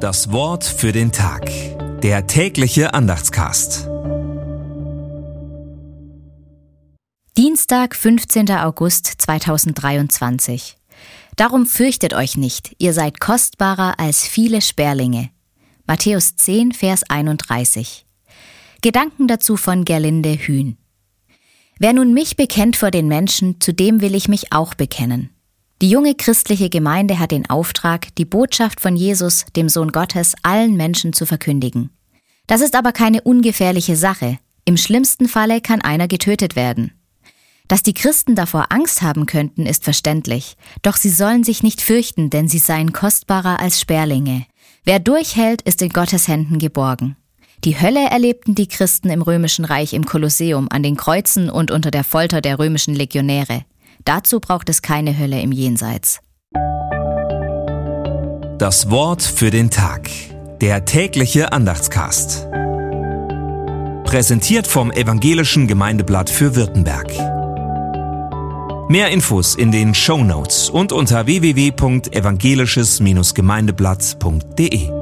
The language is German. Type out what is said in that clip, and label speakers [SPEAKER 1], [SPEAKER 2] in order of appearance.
[SPEAKER 1] Das Wort für den Tag. Der tägliche Andachtscast.
[SPEAKER 2] Dienstag, 15. August 2023. Darum fürchtet euch nicht, ihr seid kostbarer als viele Sperlinge. Matthäus 10, Vers 31. Gedanken dazu von Gerlinde Hühn. Wer nun mich bekennt vor den Menschen, zu dem will ich mich auch bekennen. Die junge christliche Gemeinde hat den Auftrag, die Botschaft von Jesus, dem Sohn Gottes, allen Menschen zu verkündigen. Das ist aber keine ungefährliche Sache. Im schlimmsten Falle kann einer getötet werden. Dass die Christen davor Angst haben könnten, ist verständlich. Doch sie sollen sich nicht fürchten, denn sie seien kostbarer als Sperlinge. Wer durchhält, ist in Gottes Händen geborgen. Die Hölle erlebten die Christen im römischen Reich im Kolosseum, an den Kreuzen und unter der Folter der römischen Legionäre. Dazu braucht es keine Hölle im Jenseits.
[SPEAKER 1] Das Wort für den Tag. Der tägliche Andachtscast. Präsentiert vom Evangelischen Gemeindeblatt für Württemberg. Mehr Infos in den Show Notes und unter www.evangelisches-gemeindeblatt.de.